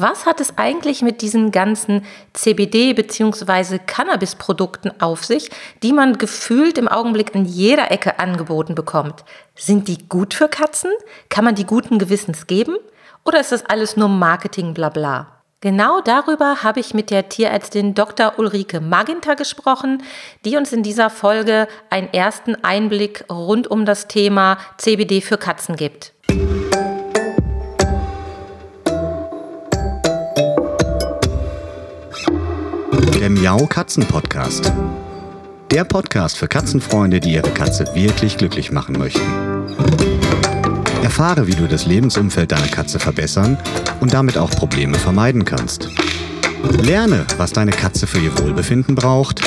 Was hat es eigentlich mit diesen ganzen CBD- bzw. Cannabis-Produkten auf sich, die man gefühlt im Augenblick in jeder Ecke angeboten bekommt? Sind die gut für Katzen? Kann man die guten Gewissens geben? Oder ist das alles nur Marketing, bla bla? Genau darüber habe ich mit der Tierärztin Dr. Ulrike Maginter gesprochen, die uns in dieser Folge einen ersten Einblick rund um das Thema CBD für Katzen gibt. Der Miau Katzen Podcast. Der Podcast für Katzenfreunde, die ihre Katze wirklich glücklich machen möchten. Erfahre, wie du das Lebensumfeld deiner Katze verbessern und damit auch Probleme vermeiden kannst. Lerne, was deine Katze für ihr Wohlbefinden braucht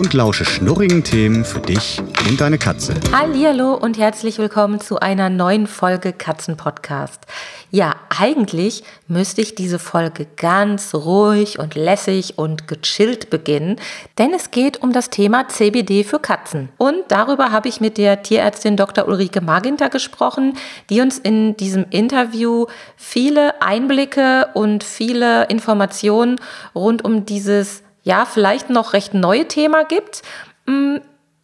und lausche schnurrigen Themen für dich und deine Katze. Hallo und herzlich willkommen zu einer neuen Folge Katzen Podcast. Ja, eigentlich müsste ich diese Folge ganz ruhig und lässig und gechillt beginnen, denn es geht um das Thema CBD für Katzen. Und darüber habe ich mit der Tierärztin Dr. Ulrike Maginter gesprochen, die uns in diesem Interview viele Einblicke und viele Informationen rund um dieses ja, vielleicht noch recht neue Thema gibt. Mm,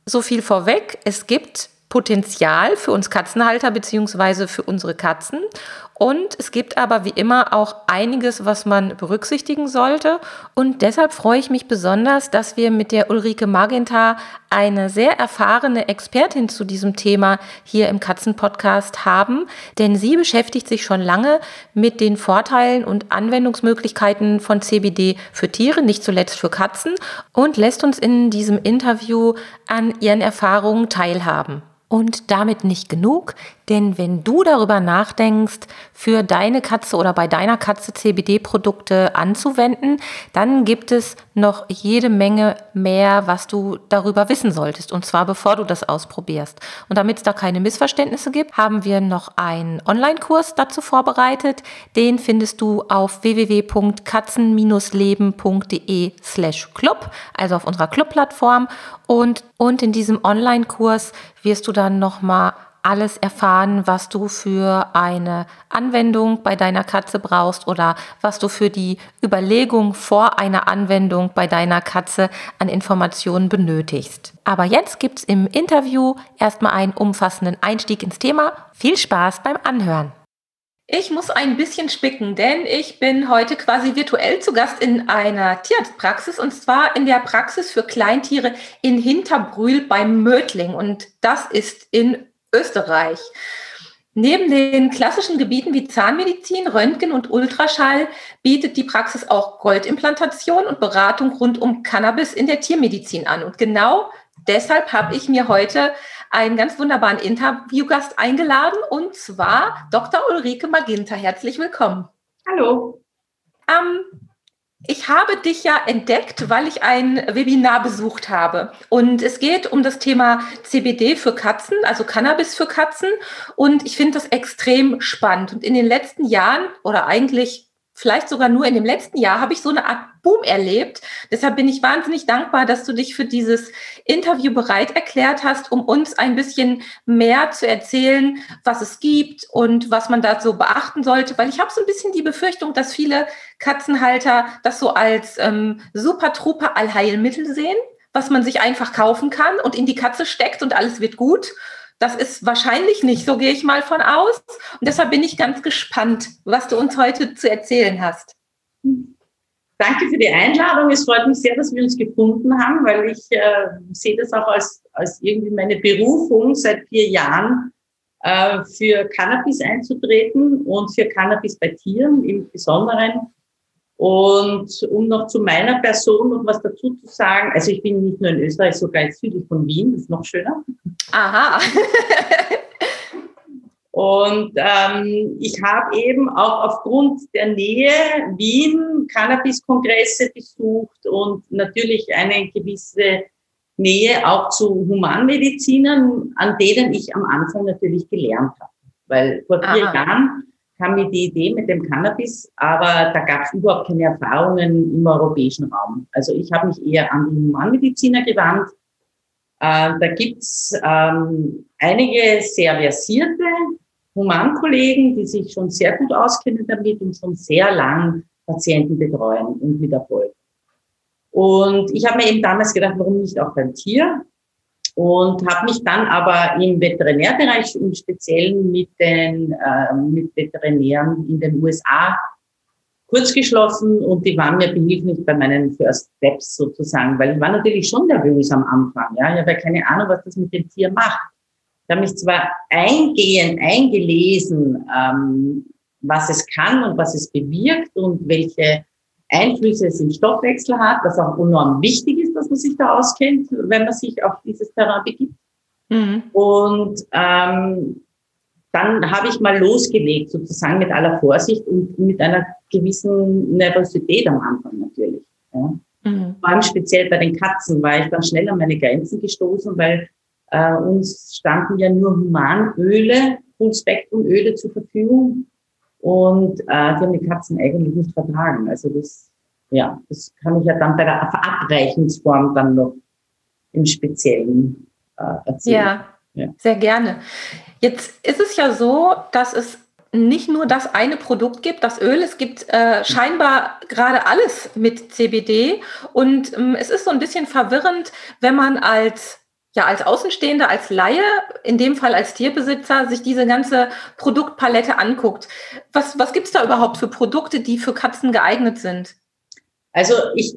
so viel vorweg, es gibt Potenzial für uns Katzenhalter beziehungsweise für unsere Katzen. Und es gibt aber wie immer auch einiges, was man berücksichtigen sollte. Und deshalb freue ich mich besonders, dass wir mit der Ulrike Magenta eine sehr erfahrene Expertin zu diesem Thema hier im Katzenpodcast haben. Denn sie beschäftigt sich schon lange mit den Vorteilen und Anwendungsmöglichkeiten von CBD für Tiere, nicht zuletzt für Katzen, und lässt uns in diesem Interview an ihren Erfahrungen teilhaben. Und damit nicht genug, denn wenn du darüber nachdenkst, für deine Katze oder bei deiner Katze CBD-Produkte anzuwenden, dann gibt es noch jede Menge mehr, was du darüber wissen solltest. Und zwar bevor du das ausprobierst. Und damit es da keine Missverständnisse gibt, haben wir noch einen Online-Kurs dazu vorbereitet. Den findest du auf www.katzen-leben.de slash club, also auf unserer Club-Plattform. Und, und in diesem Online-Kurs wirst du dann nochmal alles erfahren, was du für eine Anwendung bei deiner Katze brauchst oder was du für die Überlegung vor einer Anwendung bei deiner Katze an Informationen benötigst. Aber jetzt gibt es im Interview erstmal einen umfassenden Einstieg ins Thema. Viel Spaß beim Anhören. Ich muss ein bisschen spicken, denn ich bin heute quasi virtuell zu Gast in einer Tierarztpraxis und zwar in der Praxis für Kleintiere in Hinterbrühl beim Mödling und das ist in Österreich. Neben den klassischen Gebieten wie Zahnmedizin, Röntgen und Ultraschall bietet die Praxis auch Goldimplantation und Beratung rund um Cannabis in der Tiermedizin an. Und genau deshalb habe ich mir heute einen ganz wunderbaren Interviewgast eingeladen, und zwar Dr. Ulrike Maginter. Herzlich willkommen. Hallo. Ähm, ich habe dich ja entdeckt, weil ich ein Webinar besucht habe. Und es geht um das Thema CBD für Katzen, also Cannabis für Katzen. Und ich finde das extrem spannend. Und in den letzten Jahren oder eigentlich vielleicht sogar nur in dem letzten Jahr, habe ich so eine Art Boom erlebt. Deshalb bin ich wahnsinnig dankbar, dass du dich für dieses Interview bereit erklärt hast, um uns ein bisschen mehr zu erzählen, was es gibt und was man da so beachten sollte. Weil ich habe so ein bisschen die Befürchtung, dass viele Katzenhalter das so als ähm, super-truper Allheilmittel sehen, was man sich einfach kaufen kann und in die Katze steckt und alles wird gut. Das ist wahrscheinlich nicht, so gehe ich mal von aus. Und deshalb bin ich ganz gespannt, was du uns heute zu erzählen hast. Danke für die Einladung. Es freut mich sehr, dass wir uns gefunden haben, weil ich äh, sehe das auch als, als irgendwie meine Berufung seit vier Jahren äh, für Cannabis einzutreten und für Cannabis bei Tieren im Besonderen. Und um noch zu meiner Person noch was dazu zu sagen, also ich bin nicht nur in Österreich, sogar südlich von Wien, das ist noch schöner. Aha. Und ähm, ich habe eben auch aufgrund der Nähe Wien Cannabis-Kongresse besucht und natürlich eine gewisse Nähe auch zu Humanmedizinern, an denen ich am Anfang natürlich gelernt habe. Weil vor vier Aha. Jahren kam mir die Idee mit dem Cannabis, aber da gab es überhaupt keine Erfahrungen im europäischen Raum. Also ich habe mich eher an die Humanmediziner gewandt. Äh, da gibt's ähm, einige sehr versierte Humankollegen, die sich schon sehr gut auskennen damit und schon sehr lang Patienten betreuen und mit Erfolg. Und ich habe mir eben damals gedacht, warum nicht auch beim Tier? Und habe mich dann aber im Veterinärbereich im Speziellen mit den äh, mit Veterinären in den USA kurzgeschlossen und die waren mir behilflich bei meinen First Steps sozusagen, weil ich war natürlich schon nervös am Anfang. Ja, ich habe ja keine Ahnung, was das mit dem Tier macht. Ich habe mich zwar eingehend eingelesen, ähm, was es kann und was es bewirkt und welche Einflüsse es im Stoffwechsel hat, was auch enorm wichtig ist, dass man sich da auskennt, wenn man sich auf dieses Terrain begibt. Mhm. Und ähm, dann habe ich mal losgelegt, sozusagen mit aller Vorsicht und mit einer gewissen Nervosität am Anfang natürlich. Ja. Mhm. Vor allem speziell bei den Katzen war ich dann schnell an meine Grenzen gestoßen, weil äh, uns standen ja nur Humanöle, Full-Spektrum-Öle zur Verfügung und äh, die haben die Katzen eigentlich nicht vertragen. Also das, ja, das kann ich ja dann bei der Verabreichungsform dann noch im Speziellen äh, erzählen. Ja, ja, sehr gerne. Jetzt ist es ja so, dass es nicht nur das eine Produkt gibt, das Öl, es gibt äh, scheinbar gerade alles mit CBD und ähm, es ist so ein bisschen verwirrend, wenn man als ja als Außenstehender, als Laie, in dem Fall als Tierbesitzer, sich diese ganze Produktpalette anguckt. Was, was gibt es da überhaupt für Produkte, die für Katzen geeignet sind? Also ich,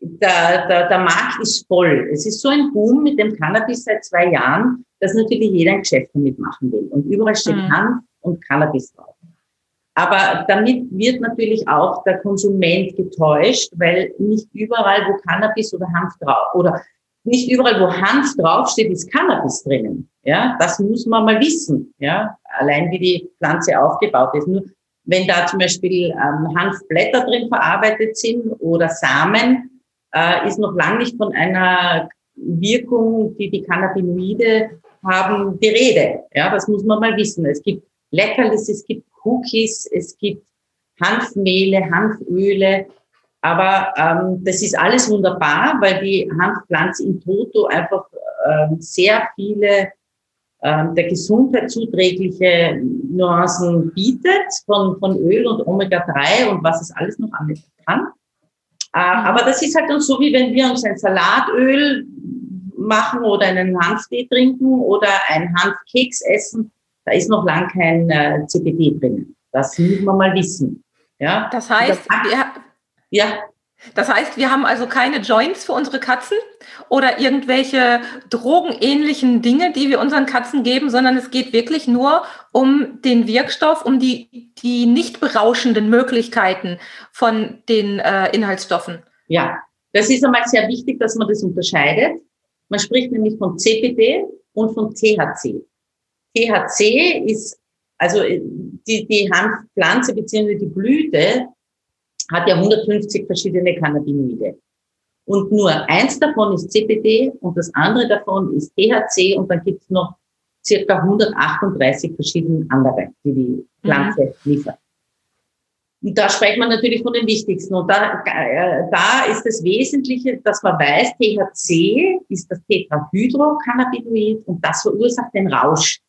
der, der, der Markt ist voll. Es ist so ein Boom mit dem Cannabis seit zwei Jahren, dass natürlich jeder ein Geschäft damit machen will. Und überall steht mhm. Hanf und Cannabis drauf. Aber damit wird natürlich auch der Konsument getäuscht, weil nicht überall, wo Cannabis oder Hanf drauf oder nicht überall, wo Hanf draufsteht, ist Cannabis drinnen. Ja, das muss man mal wissen. Ja, allein wie die Pflanze aufgebaut ist. Nur wenn da zum Beispiel ähm, Hanfblätter drin verarbeitet sind oder Samen, äh, ist noch lange nicht von einer Wirkung, die die Cannabinoide haben, die Rede. Ja, das muss man mal wissen. Es gibt Leckerlis, es gibt Cookies, es gibt Hanfmehle, Hanföle, aber ähm, das ist alles wunderbar, weil die Hanfpflanze in Toto einfach ähm, sehr viele der Gesundheit zuträgliche Nuancen bietet von, von Öl und Omega-3 und was es alles noch alles kann. Äh, mhm. aber das ist halt dann so, wie wenn wir uns ein Salatöl machen oder einen Hanftee trinken oder ein Hanfkeks essen. Da ist noch lang kein äh, CBD drin. Das muss man mal wissen. Ja? Das heißt, wir, ja. Das heißt, wir haben also keine Joints für unsere Katzen oder irgendwelche drogenähnlichen Dinge, die wir unseren Katzen geben, sondern es geht wirklich nur um den Wirkstoff, um die, die nicht berauschenden Möglichkeiten von den äh, Inhaltsstoffen. Ja, das ist einmal sehr wichtig, dass man das unterscheidet. Man spricht nämlich von CPD und von THC. THC ist, also äh, die, die Hanfpflanze bzw. die Blüte hat ja 150 verschiedene Cannabinoide. Und nur eins davon ist CBD und das andere davon ist THC und dann gibt es noch circa 138 verschiedene andere, die die Pflanze mhm. liefert. Und da spricht man natürlich von den wichtigsten. Und da, äh, da ist das Wesentliche, dass man weiß, THC ist das Tetrahydrocannabinoid und das verursacht den Rausch.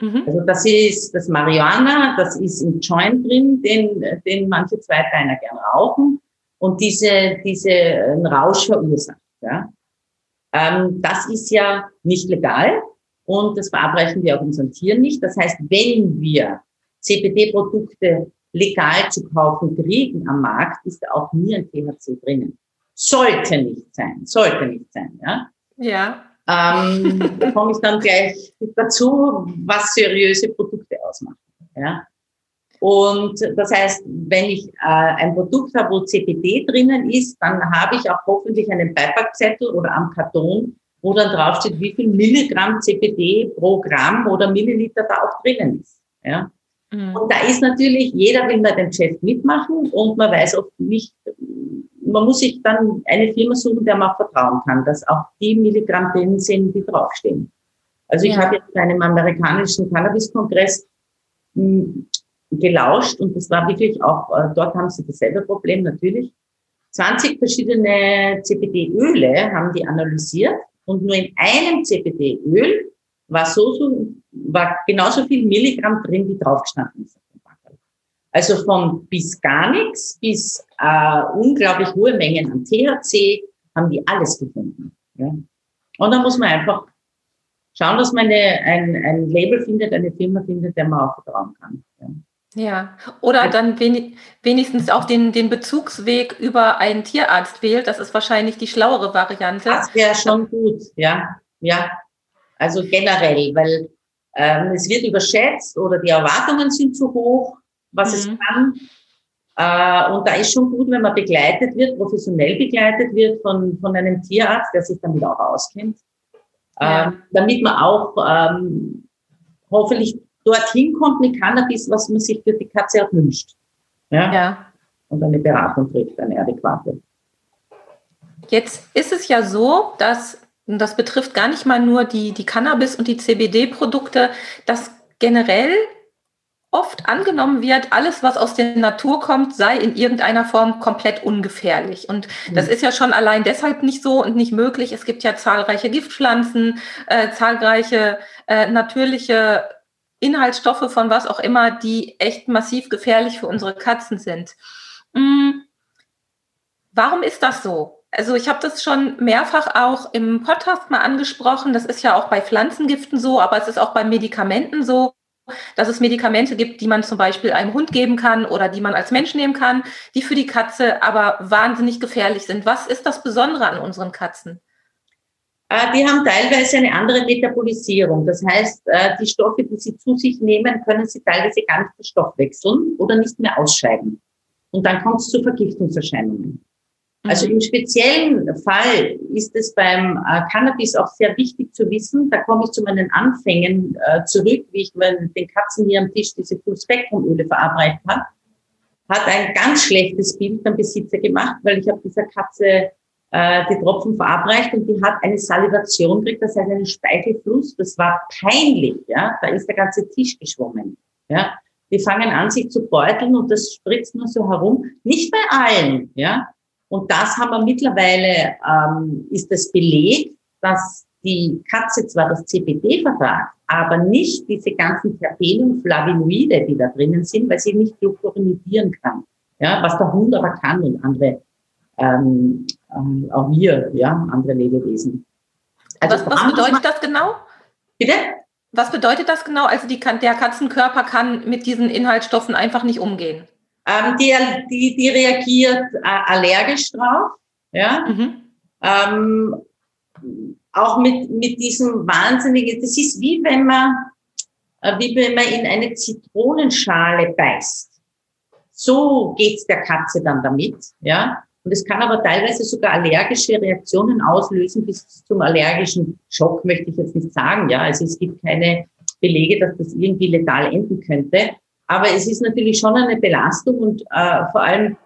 Mhm. Also das ist das Marihuana, das ist im Joint drin, den, den manche Zweitbeiner gern rauchen und diese, diese Rausch verursacht. Ja. Ähm, das ist ja nicht legal und das verabreichen wir auch unseren Tieren nicht. Das heißt, wenn wir CBD-Produkte legal zu kaufen kriegen am Markt, ist da auch nie ein THC drinnen. Sollte nicht sein, sollte nicht sein, ja. Ja. Ähm, da komme ich dann gleich dazu, was seriöse Produkte ausmachen. Ja? Und das heißt, wenn ich äh, ein Produkt habe, wo CBD drinnen ist, dann habe ich auch hoffentlich einen Beipackzettel oder am Karton, wo dann draufsteht, wie viel Milligramm CBD pro Gramm oder Milliliter da auch drinnen ist. Ja? Mhm. Und da ist natürlich, jeder will bei dem Geschäft mitmachen und man weiß oft nicht, man muss sich dann eine Firma suchen, der man auch vertrauen kann, dass auch die Milligramm drin sind, die draufstehen. Also ich ja. habe jetzt bei einem amerikanischen Cannabis-Kongress hm, gelauscht und das war wirklich auch, äh, dort haben sie dasselbe Problem natürlich. 20 verschiedene CBD-Öle haben die analysiert und nur in einem CBD-Öl war so, so war genauso viel Milligramm drin, wie draufgestanden ist. Also von bis gar nichts bis äh, unglaublich hohe Mengen an THC haben die alles gefunden. Ja. Und da muss man einfach schauen, dass man eine, ein, ein Label findet, eine Firma findet, der man auch vertrauen kann. Ja. Ja, oder dann wenigstens auch den, den Bezugsweg über einen Tierarzt wählt. Das ist wahrscheinlich die schlauere Variante. Das wäre schon gut, ja. Ja, also generell, weil ähm, es wird überschätzt oder die Erwartungen sind zu hoch, was mhm. es kann. Äh, und da ist schon gut, wenn man begleitet wird, professionell begleitet wird von, von einem Tierarzt, der sich damit auch auskennt. Ja. Ähm, damit man auch ähm, hoffentlich dorthin kommt mit Cannabis, was man sich für die Katze auch wünscht. Ja. ja. Und eine Beratung kriegt, eine adäquate. Jetzt ist es ja so, dass, das betrifft gar nicht mal nur die, die Cannabis- und die CBD-Produkte, dass generell oft angenommen wird, alles, was aus der Natur kommt, sei in irgendeiner Form komplett ungefährlich. Und das mhm. ist ja schon allein deshalb nicht so und nicht möglich. Es gibt ja zahlreiche Giftpflanzen, äh, zahlreiche äh, natürliche Inhaltsstoffe von was auch immer, die echt massiv gefährlich für unsere Katzen sind. Hm. Warum ist das so? Also ich habe das schon mehrfach auch im Podcast mal angesprochen. Das ist ja auch bei Pflanzengiften so, aber es ist auch bei Medikamenten so, dass es Medikamente gibt, die man zum Beispiel einem Hund geben kann oder die man als Mensch nehmen kann, die für die Katze aber wahnsinnig gefährlich sind. Was ist das Besondere an unseren Katzen? Äh, die haben teilweise eine andere Metabolisierung. Das heißt, äh, die Stoffe, die sie zu sich nehmen, können sie teilweise gar nicht verstoffwechseln oder nicht mehr ausscheiden. Und dann kommt es zu Vergiftungserscheinungen. Also mhm. im speziellen Fall ist es beim äh, Cannabis auch sehr wichtig zu wissen, da komme ich zu meinen Anfängen zurück, wie ich den Katzen hier am Tisch diese Full-Spektrum-Öle verabreicht habe, hat ein ganz schlechtes Bild beim Besitzer gemacht, weil ich habe dieser Katze äh, die Tropfen verabreicht und die hat eine Salivation gekriegt, das heißt einen Speichelfluss. Das war peinlich, ja. Da ist der ganze Tisch geschwommen, ja. Die fangen an, sich zu beuteln und das spritzt nur so herum. Nicht bei allen, ja. Und das haben wir mittlerweile, ähm, ist das Beleg, dass die Katze zwar das CBD vertragt, aber nicht diese ganzen Terpene Flavonoide, die da drinnen sind, weil sie nicht glucuronisieren kann. Ja, was der Hund aber kann und andere ähm, ähm, auch wir, ja, andere Lebewesen. Also was, was bedeutet das genau? Bitte? Was bedeutet das genau? Also die, der Katzenkörper kann mit diesen Inhaltsstoffen einfach nicht umgehen. Ähm, die, die, die reagiert äh, allergisch drauf. Ja. Mhm. Ähm, auch mit, mit diesem wahnsinnigen, das ist wie wenn man, äh, wie wenn man in eine Zitronenschale beißt. So geht's der Katze dann damit, ja. Und es kann aber teilweise sogar allergische Reaktionen auslösen bis zum allergischen Schock, möchte ich jetzt nicht sagen. Ja, also es gibt keine Belege, dass das irgendwie letal enden könnte. Aber es ist natürlich schon eine Belastung und äh, vor allem,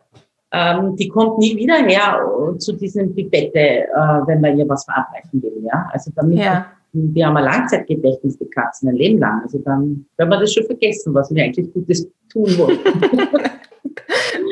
ähm, die kommt nie wieder her zu diesem Pipette, äh, wenn man ihr was verabreichen will. Ja, also damit, ja. wir haben ein Langzeitgedächtnis, die Katzen, ein Leben lang. Also dann können wir das schon vergessen, was wir eigentlich Gutes tun wollen.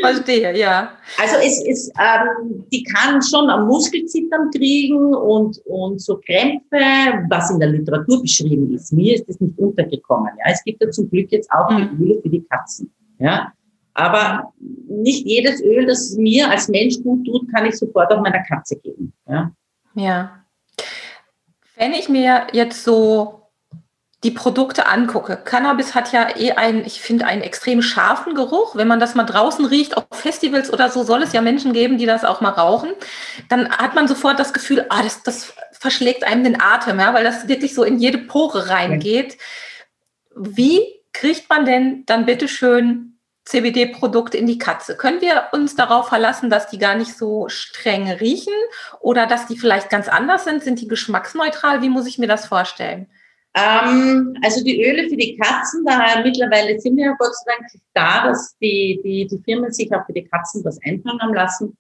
Verstehe, ja. Also es ist, ähm, die kann schon am Muskelzittern kriegen und, und so Krämpfe, was in der Literatur beschrieben ist. Mir ist das nicht untergekommen. Ja, es gibt ja zum Glück jetzt auch mhm. Öle für die Katzen. Ja, aber nicht jedes Öl, das mir als Mensch gut tut, kann ich sofort auch meiner Katze geben. Ja. Ja. Wenn ich mir jetzt so die Produkte angucke. Cannabis hat ja eh einen, ich finde, einen extrem scharfen Geruch. Wenn man das mal draußen riecht, auf Festivals oder so, soll es ja Menschen geben, die das auch mal rauchen. Dann hat man sofort das Gefühl, ah, das, das verschlägt einem den Atem, ja, weil das wirklich so in jede Pore reingeht. Wie kriegt man denn dann bitteschön CBD-Produkte in die Katze? Können wir uns darauf verlassen, dass die gar nicht so streng riechen oder dass die vielleicht ganz anders sind? Sind die geschmacksneutral? Wie muss ich mir das vorstellen? Ähm, also die Öle für die Katzen, da mittlerweile sind wir ja Gott sei Dank da, dass die, die, die Firmen sich auch für die Katzen was einfallen haben lassen.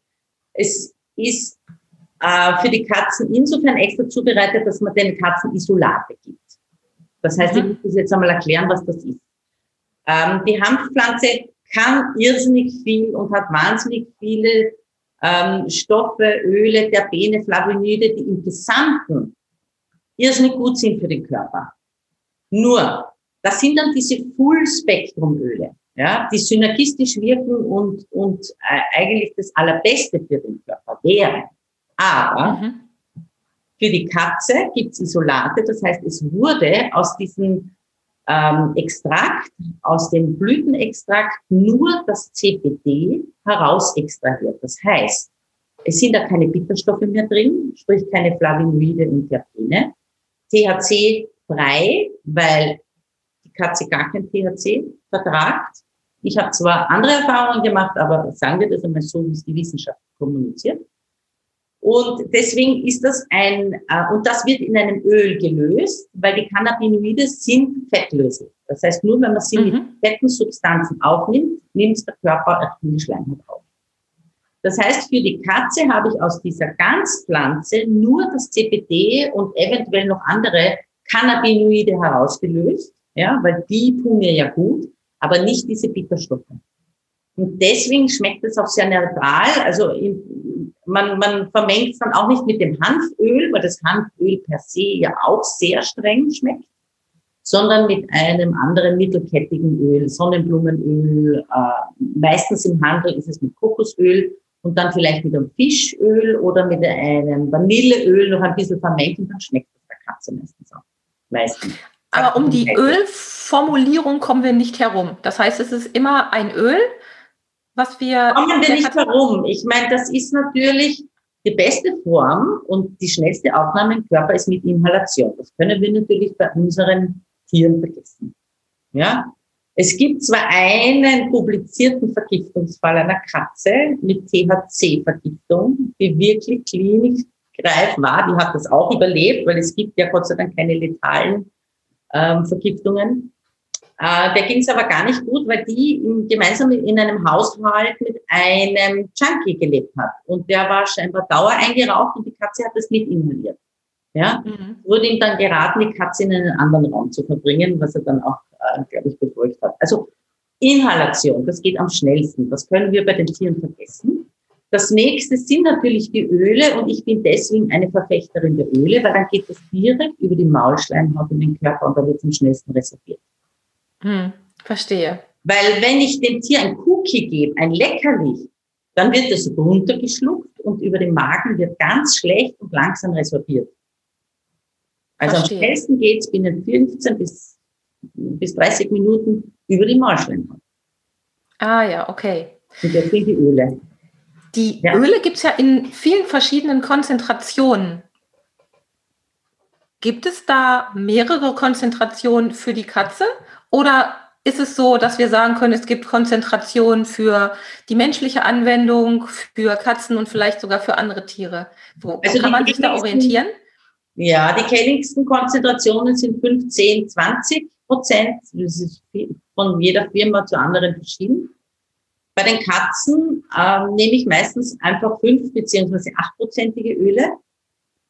Es ist äh, für die Katzen insofern extra zubereitet, dass man den Katzen Isolate gibt. Das heißt, mhm. ich muss jetzt einmal erklären, was das ist. Ähm, die Hanfpflanze kann irrsinnig viel und hat wahnsinnig viele ähm, Stoffe, Öle, Terpene, Flavonoide, die im Gesamten irrsinnig gut sind für den Körper. Nur, das sind dann diese Full-Spektrum-Öle, ja, die synergistisch wirken und, und äh, eigentlich das Allerbeste für den Körper wären. Aber mhm. für die Katze gibt's Isolate, das heißt, es wurde aus diesem ähm, Extrakt, aus dem Blütenextrakt nur das CBD heraus extrahiert. Das heißt, es sind da keine Bitterstoffe mehr drin, sprich keine Flavonoide und Terpene. THC frei, weil die Katze gar kein THC vertragt. Ich habe zwar andere Erfahrungen gemacht, aber sagen wir das einmal so, wie es die Wissenschaft kommuniziert. Und deswegen ist das ein, äh, und das wird in einem Öl gelöst, weil die Cannabinoide sind fettlöslich. Das heißt, nur wenn man sie mhm. mit fetten Substanzen aufnimmt, nimmt der Körper die Schleimhaut auf. Das heißt, für die Katze habe ich aus dieser Ganzpflanze nur das CBD und eventuell noch andere Cannabinoide herausgelöst, ja, weil die tun mir ja gut, aber nicht diese Bitterstoffe. Und deswegen schmeckt es auch sehr neutral. Also man, man vermengt es dann auch nicht mit dem Hanföl, weil das Hanföl per se ja auch sehr streng schmeckt, sondern mit einem anderen mittelkettigen Öl, Sonnenblumenöl. Äh, meistens im Handel ist es mit Kokosöl und dann vielleicht mit einem Fischöl oder mit einem Vanilleöl noch ein bisschen vermengt und dann schmeckt es der Katze meistens auch. Meistens. Aber um die Ölformulierung kommen wir nicht herum. Das heißt, es ist immer ein Öl, was wir. Kommen wir nicht herum. Ich meine, das ist natürlich die beste Form und die schnellste Aufnahme im Körper ist mit Inhalation. Das können wir natürlich bei unseren Tieren vergessen. Ja, es gibt zwar einen publizierten Vergiftungsfall einer Katze mit THC-Vergiftung, die wirklich klinikreif war. Die hat das auch überlebt, weil es gibt ja Gott sei Dank keine letalen ähm, Vergiftungen. Äh, der ging es aber gar nicht gut, weil die in, gemeinsam in einem Haushalt mit einem Junkie gelebt hat. Und der war scheinbar dauereingeraucht und die Katze hat das mit inhaliert. Ja, mhm. wurde ihm dann geraten, die Katze in einen anderen Raum zu verbringen, was er dann auch äh, glaube ich, befolgt hat. Also Inhalation, das geht am schnellsten. Das können wir bei den Tieren vergessen. Das nächste sind natürlich die Öle und ich bin deswegen eine Verfechterin der Öle, weil dann geht das direkt über die Maulschleimhaut in den Körper und da wird es am schnellsten resorbiert. Hm, verstehe. Weil wenn ich dem Tier ein Cookie gebe, ein Leckerli, dann wird es runtergeschluckt und über den Magen wird ganz schlecht und langsam resorbiert. Also Verstehe. am schnellsten geht es binnen 15 bis bis 30 Minuten über die Mahlschleimhaut. Ah ja, okay. Und das sind die Öle. Die ja. Öle gibt es ja in vielen verschiedenen Konzentrationen. Gibt es da mehrere Konzentrationen für die Katze? Oder ist es so, dass wir sagen können, es gibt Konzentrationen für die menschliche Anwendung, für Katzen und vielleicht sogar für andere Tiere? Wo also kann man sich da orientieren? Ja, die gängigsten Konzentrationen sind 15, 20 Prozent. Das ist von jeder Firma zu anderen verschieden. Bei den Katzen ähm, nehme ich meistens einfach fünf beziehungsweise achtprozentige Öle,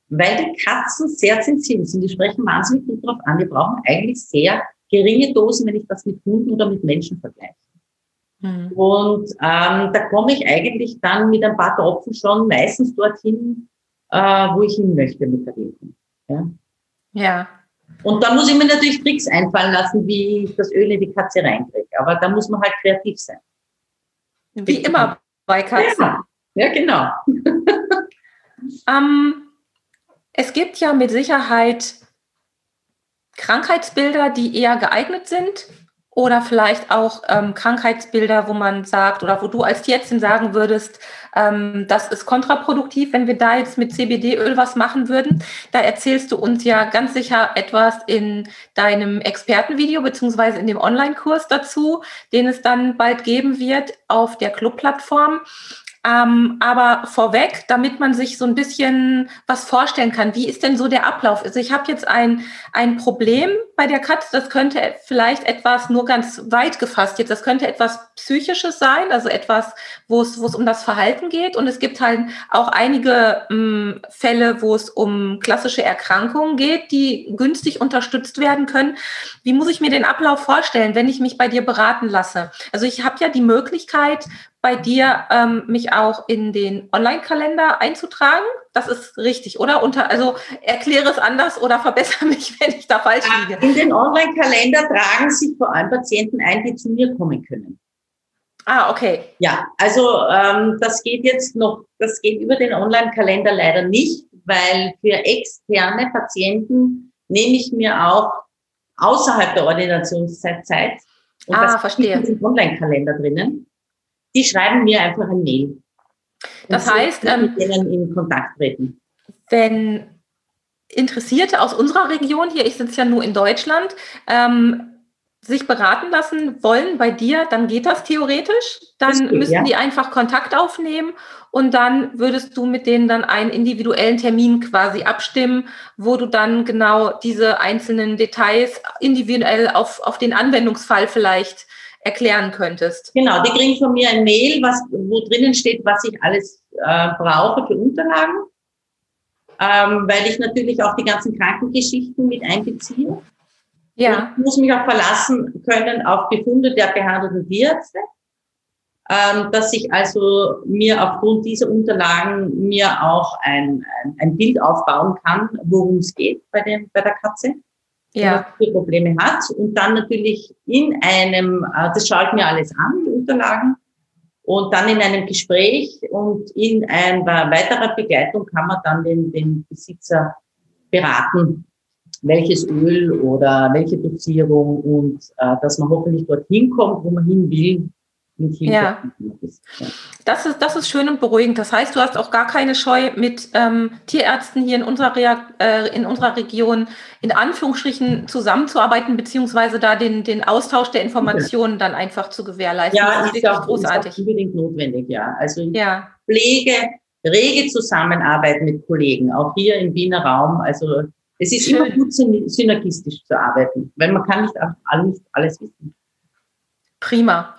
weil die Katzen sehr sensibel sind. Die sprechen wahnsinnig gut darauf an. Wir brauchen eigentlich sehr geringe Dosen, wenn ich das mit Hunden oder mit Menschen vergleiche. Mhm. Und ähm, da komme ich eigentlich dann mit ein paar Tropfen schon meistens dorthin, äh, wo ich hin möchte mit der Wirkung. Ja. ja. Und da muss ich mir natürlich Tricks einfallen lassen, wie ich das Öl in die Katze reinkriege. Aber da muss man halt kreativ sein. Wie immer bei Katzen. Ja, ja genau. ähm, es gibt ja mit Sicherheit Krankheitsbilder, die eher geeignet sind oder vielleicht auch ähm, Krankheitsbilder, wo man sagt oder wo du als Tierärztin sagen würdest, ähm, das ist kontraproduktiv, wenn wir da jetzt mit CBD-Öl was machen würden. Da erzählst du uns ja ganz sicher etwas in deinem Expertenvideo beziehungsweise in dem Online-Kurs dazu, den es dann bald geben wird auf der Club-Plattform. Ähm, aber vorweg, damit man sich so ein bisschen was vorstellen kann, wie ist denn so der Ablauf? Also ich habe jetzt ein, ein Problem bei der Katze, das könnte vielleicht etwas nur ganz weit gefasst jetzt, das könnte etwas Psychisches sein, also etwas, wo es, wo es um das Verhalten geht. Und es gibt halt auch einige mh, hm, Fälle, wo es um klassische Erkrankungen geht, die günstig unterstützt werden können. Wie muss ich mir den Ablauf vorstellen, wenn ich mich bei dir beraten lasse? Also ich habe ja die Möglichkeit, bei dir, ähm, mich auch in den Online-Kalender einzutragen. Das ist richtig, oder? Unter, also erkläre es anders oder verbessere mich, wenn ich da falsch liege. In den Online-Kalender tragen sich vor allem Patienten ein, die zu mir kommen können. Ah, okay. Ja, also ähm, das geht jetzt noch, das geht über den Online-Kalender leider nicht, weil für externe Patienten nehme ich mir auch außerhalb der Ordinationszeit Zeit. Und ah, das verstehe. Ist im Online-Kalender drinnen. Die schreiben mir einfach ein Mail. Das heißt, ähm, mit denen in Kontakt treten. Wenn Interessierte aus unserer Region, hier, ich sitze ja nur in Deutschland, ähm, sich beraten lassen wollen bei dir, dann geht das theoretisch. Dann das geht, müssen ja. die einfach Kontakt aufnehmen und dann würdest du mit denen dann einen individuellen Termin quasi abstimmen, wo du dann genau diese einzelnen Details individuell auf, auf den Anwendungsfall vielleicht erklären könntest. Genau, die kriegen von mir ein Mail, was, wo drinnen steht, was ich alles äh, brauche für Unterlagen, ähm, weil ich natürlich auch die ganzen Krankengeschichten mit einbeziehe. Ja. Ich muss mich auch verlassen können auf Befunde der behandelten Tierärzte, ähm, dass ich also mir aufgrund dieser Unterlagen mir auch ein, ein, ein Bild aufbauen kann, worum es geht bei, dem, bei der Katze. Ja. Probleme hat. Und dann natürlich in einem, äh, das schaue ich mir alles an, die Unterlagen, und dann in einem Gespräch und in einer weiterer Begleitung kann man dann den, den Besitzer beraten, welches Öl oder welche Dosierung und äh, dass man hoffentlich dorthin kommt, wo man hin will. Ja. Das ist, das ist schön und beruhigend. Das heißt, du hast auch gar keine Scheu, mit ähm, Tierärzten hier in unserer, äh, in unserer Region in Anführungsstrichen zusammenzuarbeiten, beziehungsweise da den, den Austausch der Informationen dann einfach zu gewährleisten. Ja, das ist, wirklich auch, großartig. Ist unbedingt notwendig, ja. Also ja. Pflege, rege Zusammenarbeit mit Kollegen, auch hier im Wiener Raum. Also es ist Schön. immer gut, synergistisch zu arbeiten, weil man kann nicht alles, alles wissen. Prima.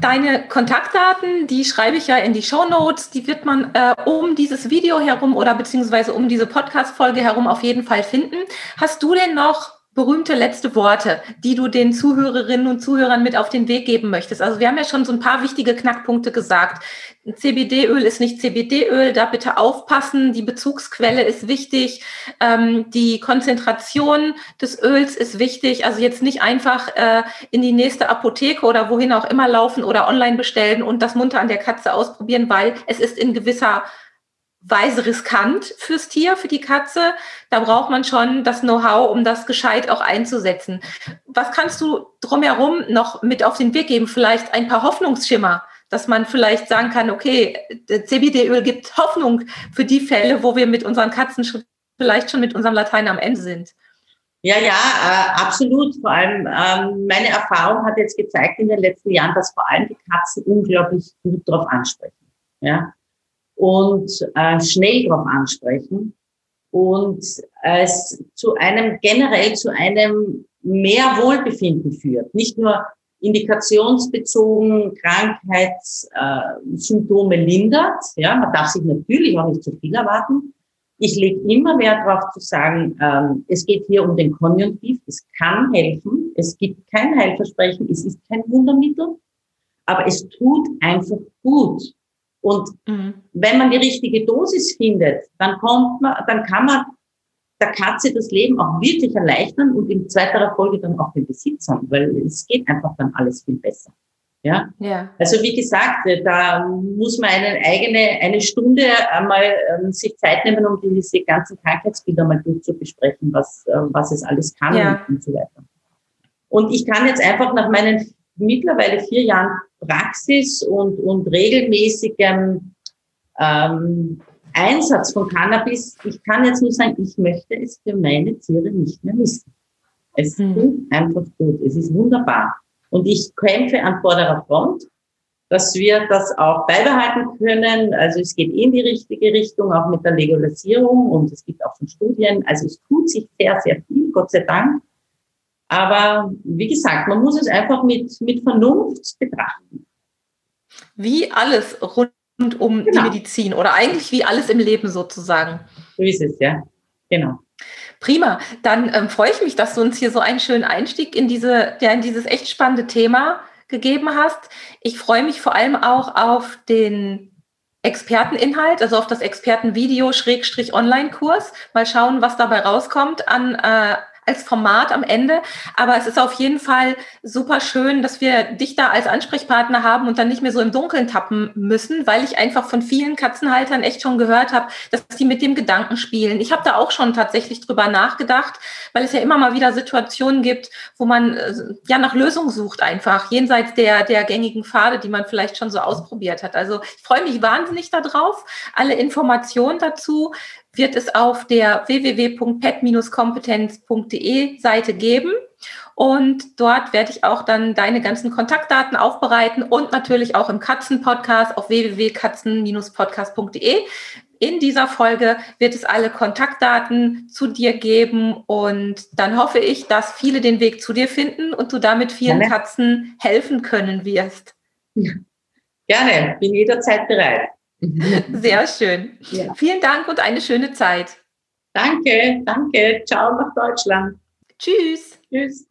Deine Kontaktdaten, die schreibe ich ja in die Show Notes. Die wird man äh, um dieses Video herum oder beziehungsweise um diese Podcast-Folge herum auf jeden Fall finden. Hast du denn noch berühmte letzte Worte, die du den Zuhörerinnen und Zuhörern mit auf den Weg geben möchtest? Also wir haben ja schon so ein paar wichtige Knackpunkte gesagt. CBD-Öl ist nicht CBD-Öl, da bitte aufpassen. Die Bezugsquelle ist wichtig. Ähm, die Konzentration des Öls ist wichtig. Also jetzt nicht einfach äh, in die nächste Apotheke oder wohin auch immer laufen oder online bestellen und das munter an der Katze ausprobieren, weil es ist in gewisser Weise riskant fürs Tier, für die Katze. Da braucht man schon das Know-how, um das gescheit auch einzusetzen. Was kannst du drumherum noch mit auf den Weg geben? Vielleicht ein paar Hoffnungsschimmer, dass man vielleicht sagen kann, okay, CBD-Öl gibt Hoffnung für die Fälle, wo wir mit unseren Katzen vielleicht schon mit unserem Latein am Ende sind. Ja, ja, äh, absolut. Vor allem ähm, meine Erfahrung hat jetzt gezeigt in den letzten Jahren, dass vor allem die Katzen unglaublich gut darauf ansprechen. Ja, und äh, schnell darauf ansprechen und es zu einem generell zu einem mehr Wohlbefinden führt. Nicht nur indikationsbezogen Krankheitssymptome äh, lindert. Ja, man darf sich natürlich auch nicht zu viel erwarten. Ich lege immer Wert darauf zu sagen, ähm, es geht hier um den Konjunktiv. Es kann helfen. Es gibt kein Heilversprechen. Es ist kein Wundermittel. Aber es tut einfach gut. Und mhm. wenn man die richtige Dosis findet, dann kommt man, dann kann man der Katze das Leben auch wirklich erleichtern und in zweiter Folge dann auch den Besitzern, weil es geht einfach dann alles viel besser. Ja? ja. Also wie gesagt, da muss man eine eigene, eine Stunde einmal ähm, sich Zeit nehmen, um diese ganzen Krankheitsbilder mal durchzubesprechen, was, äh, was es alles kann ja. und so weiter. Und ich kann jetzt einfach nach meinen mittlerweile vier Jahren Praxis und, und regelmäßigem ähm, Einsatz von Cannabis, ich kann jetzt nur sagen, ich möchte es für meine Tiere nicht mehr missen. Es hm. tut einfach gut. Es ist wunderbar. Und ich kämpfe an vorderer Front, dass wir das auch beibehalten können. Also es geht in die richtige Richtung, auch mit der Legalisierung und es gibt auch schon Studien. Also es tut sich sehr, sehr viel, Gott sei Dank. Aber wie gesagt, man muss es einfach mit, mit Vernunft betrachten. Wie alles rund um genau. die Medizin oder eigentlich wie alles im Leben sozusagen. So ist es, ja. Genau. Prima. Dann ähm, freue ich mich, dass du uns hier so einen schönen Einstieg in diese, ja, in dieses echt spannende Thema gegeben hast. Ich freue mich vor allem auch auf den Experteninhalt, also auf das Expertenvideo Schrägstrich Online-Kurs. Mal schauen, was dabei rauskommt an äh, als Format am Ende. Aber es ist auf jeden Fall super schön, dass wir dich da als Ansprechpartner haben und dann nicht mehr so im Dunkeln tappen müssen, weil ich einfach von vielen Katzenhaltern echt schon gehört habe, dass die mit dem Gedanken spielen. Ich habe da auch schon tatsächlich drüber nachgedacht, weil es ja immer mal wieder Situationen gibt, wo man äh, ja nach Lösungen sucht einfach, jenseits der, der gängigen Pfade, die man vielleicht schon so ausprobiert hat. Also ich freue mich wahnsinnig darauf. Alle Informationen dazu wird es auf der www.pet-kompetenz.de Seite geben. Und dort werde ich auch dann deine ganzen Kontaktdaten aufbereiten und natürlich auch im Katzenpodcast auf www.katzen-podcast.de. In dieser Folge wird es alle Kontaktdaten zu dir geben und dann hoffe ich, dass viele den Weg zu dir finden und du damit vielen Gerne. Katzen helfen können wirst. Gerne, bin jederzeit bereit. Sehr schön. Ja. Vielen Dank und eine schöne Zeit. Danke, danke. Ciao nach Deutschland. Tschüss. Tschüss.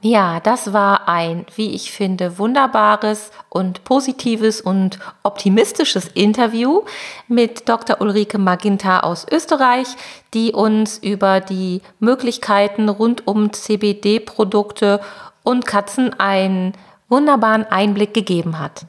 Ja, das war ein, wie ich finde, wunderbares und positives und optimistisches Interview mit Dr. Ulrike Maginta aus Österreich, die uns über die Möglichkeiten rund um CBD-Produkte und Katzen einen wunderbaren Einblick gegeben hat.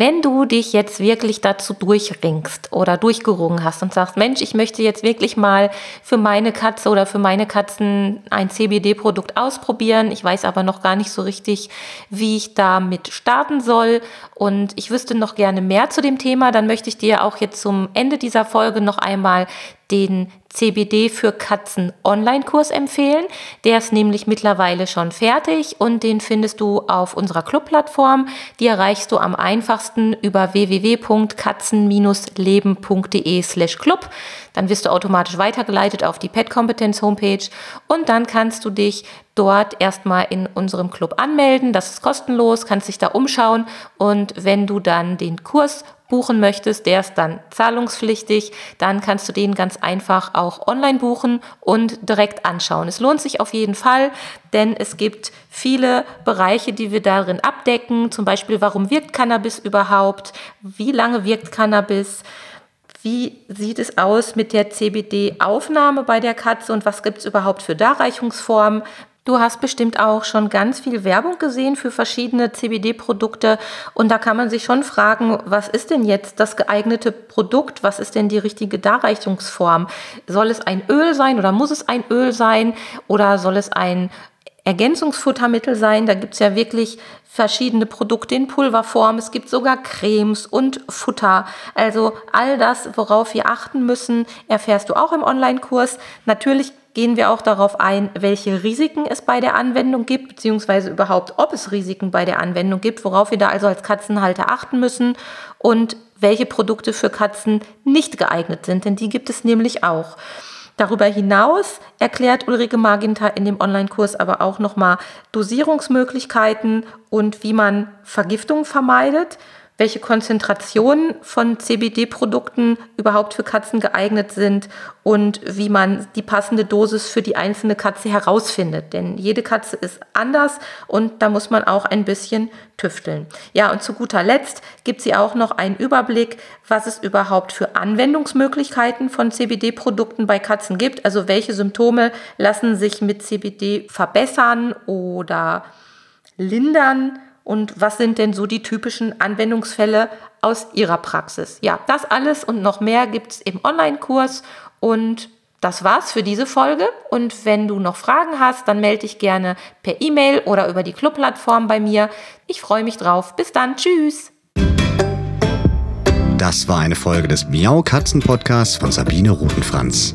Wenn du dich jetzt wirklich dazu durchringst oder durchgerungen hast und sagst, Mensch, ich möchte jetzt wirklich mal für meine Katze oder für meine Katzen ein CBD-Produkt ausprobieren, ich weiß aber noch gar nicht so richtig, wie ich damit starten soll. Und ich wüsste noch gerne mehr zu dem Thema, dann möchte ich dir auch jetzt zum Ende dieser Folge noch einmal den CBD für Katzen Online-Kurs empfehlen. Der ist nämlich mittlerweile schon fertig und den findest du auf unserer Club-Plattform. Die erreichst du am einfachsten über www.katzen-leben.de slash club. Dann wirst du automatisch weitergeleitet auf die Pet-Kompetenz-Homepage und dann kannst du dich dort erstmal in unserem Club anmelden. Das ist kostenlos, kannst dich da umschauen und wenn du dann den Kurs buchen möchtest, der ist dann zahlungspflichtig, dann kannst du den ganz einfach auch online buchen und direkt anschauen. Es lohnt sich auf jeden Fall, denn es gibt viele Bereiche, die wir darin abdecken, zum Beispiel, warum wirkt Cannabis überhaupt, wie lange wirkt Cannabis, wie sieht es aus mit der CBD-Aufnahme bei der Katze und was gibt es überhaupt für Darreichungsformen? Du hast bestimmt auch schon ganz viel Werbung gesehen für verschiedene CBD-Produkte und da kann man sich schon fragen, was ist denn jetzt das geeignete Produkt? Was ist denn die richtige Darreichungsform? Soll es ein Öl sein oder muss es ein Öl sein oder soll es ein Ergänzungsfuttermittel sein? Da gibt es ja wirklich verschiedene Produkte in Pulverform. Es gibt sogar Cremes und Futter. Also all das, worauf wir achten müssen, erfährst du auch im Online-Kurs. Natürlich gehen wir auch darauf ein, welche Risiken es bei der Anwendung gibt, beziehungsweise überhaupt, ob es Risiken bei der Anwendung gibt, worauf wir da also als Katzenhalter achten müssen und welche Produkte für Katzen nicht geeignet sind, denn die gibt es nämlich auch. Darüber hinaus erklärt Ulrike Maginter in dem Online-Kurs aber auch nochmal Dosierungsmöglichkeiten und wie man Vergiftung vermeidet welche Konzentrationen von CBD-Produkten überhaupt für Katzen geeignet sind und wie man die passende Dosis für die einzelne Katze herausfindet. Denn jede Katze ist anders und da muss man auch ein bisschen tüfteln. Ja, und zu guter Letzt gibt sie auch noch einen Überblick, was es überhaupt für Anwendungsmöglichkeiten von CBD-Produkten bei Katzen gibt. Also welche Symptome lassen sich mit CBD verbessern oder lindern und was sind denn so die typischen Anwendungsfälle aus Ihrer Praxis? Ja, das alles und noch mehr gibt es im Online-Kurs und das war's für diese Folge. Und wenn du noch Fragen hast, dann melde dich gerne per E-Mail oder über die Club-Plattform bei mir. Ich freue mich drauf. Bis dann. Tschüss. Das war eine Folge des Miau Katzen Podcasts von Sabine Rutenfranz.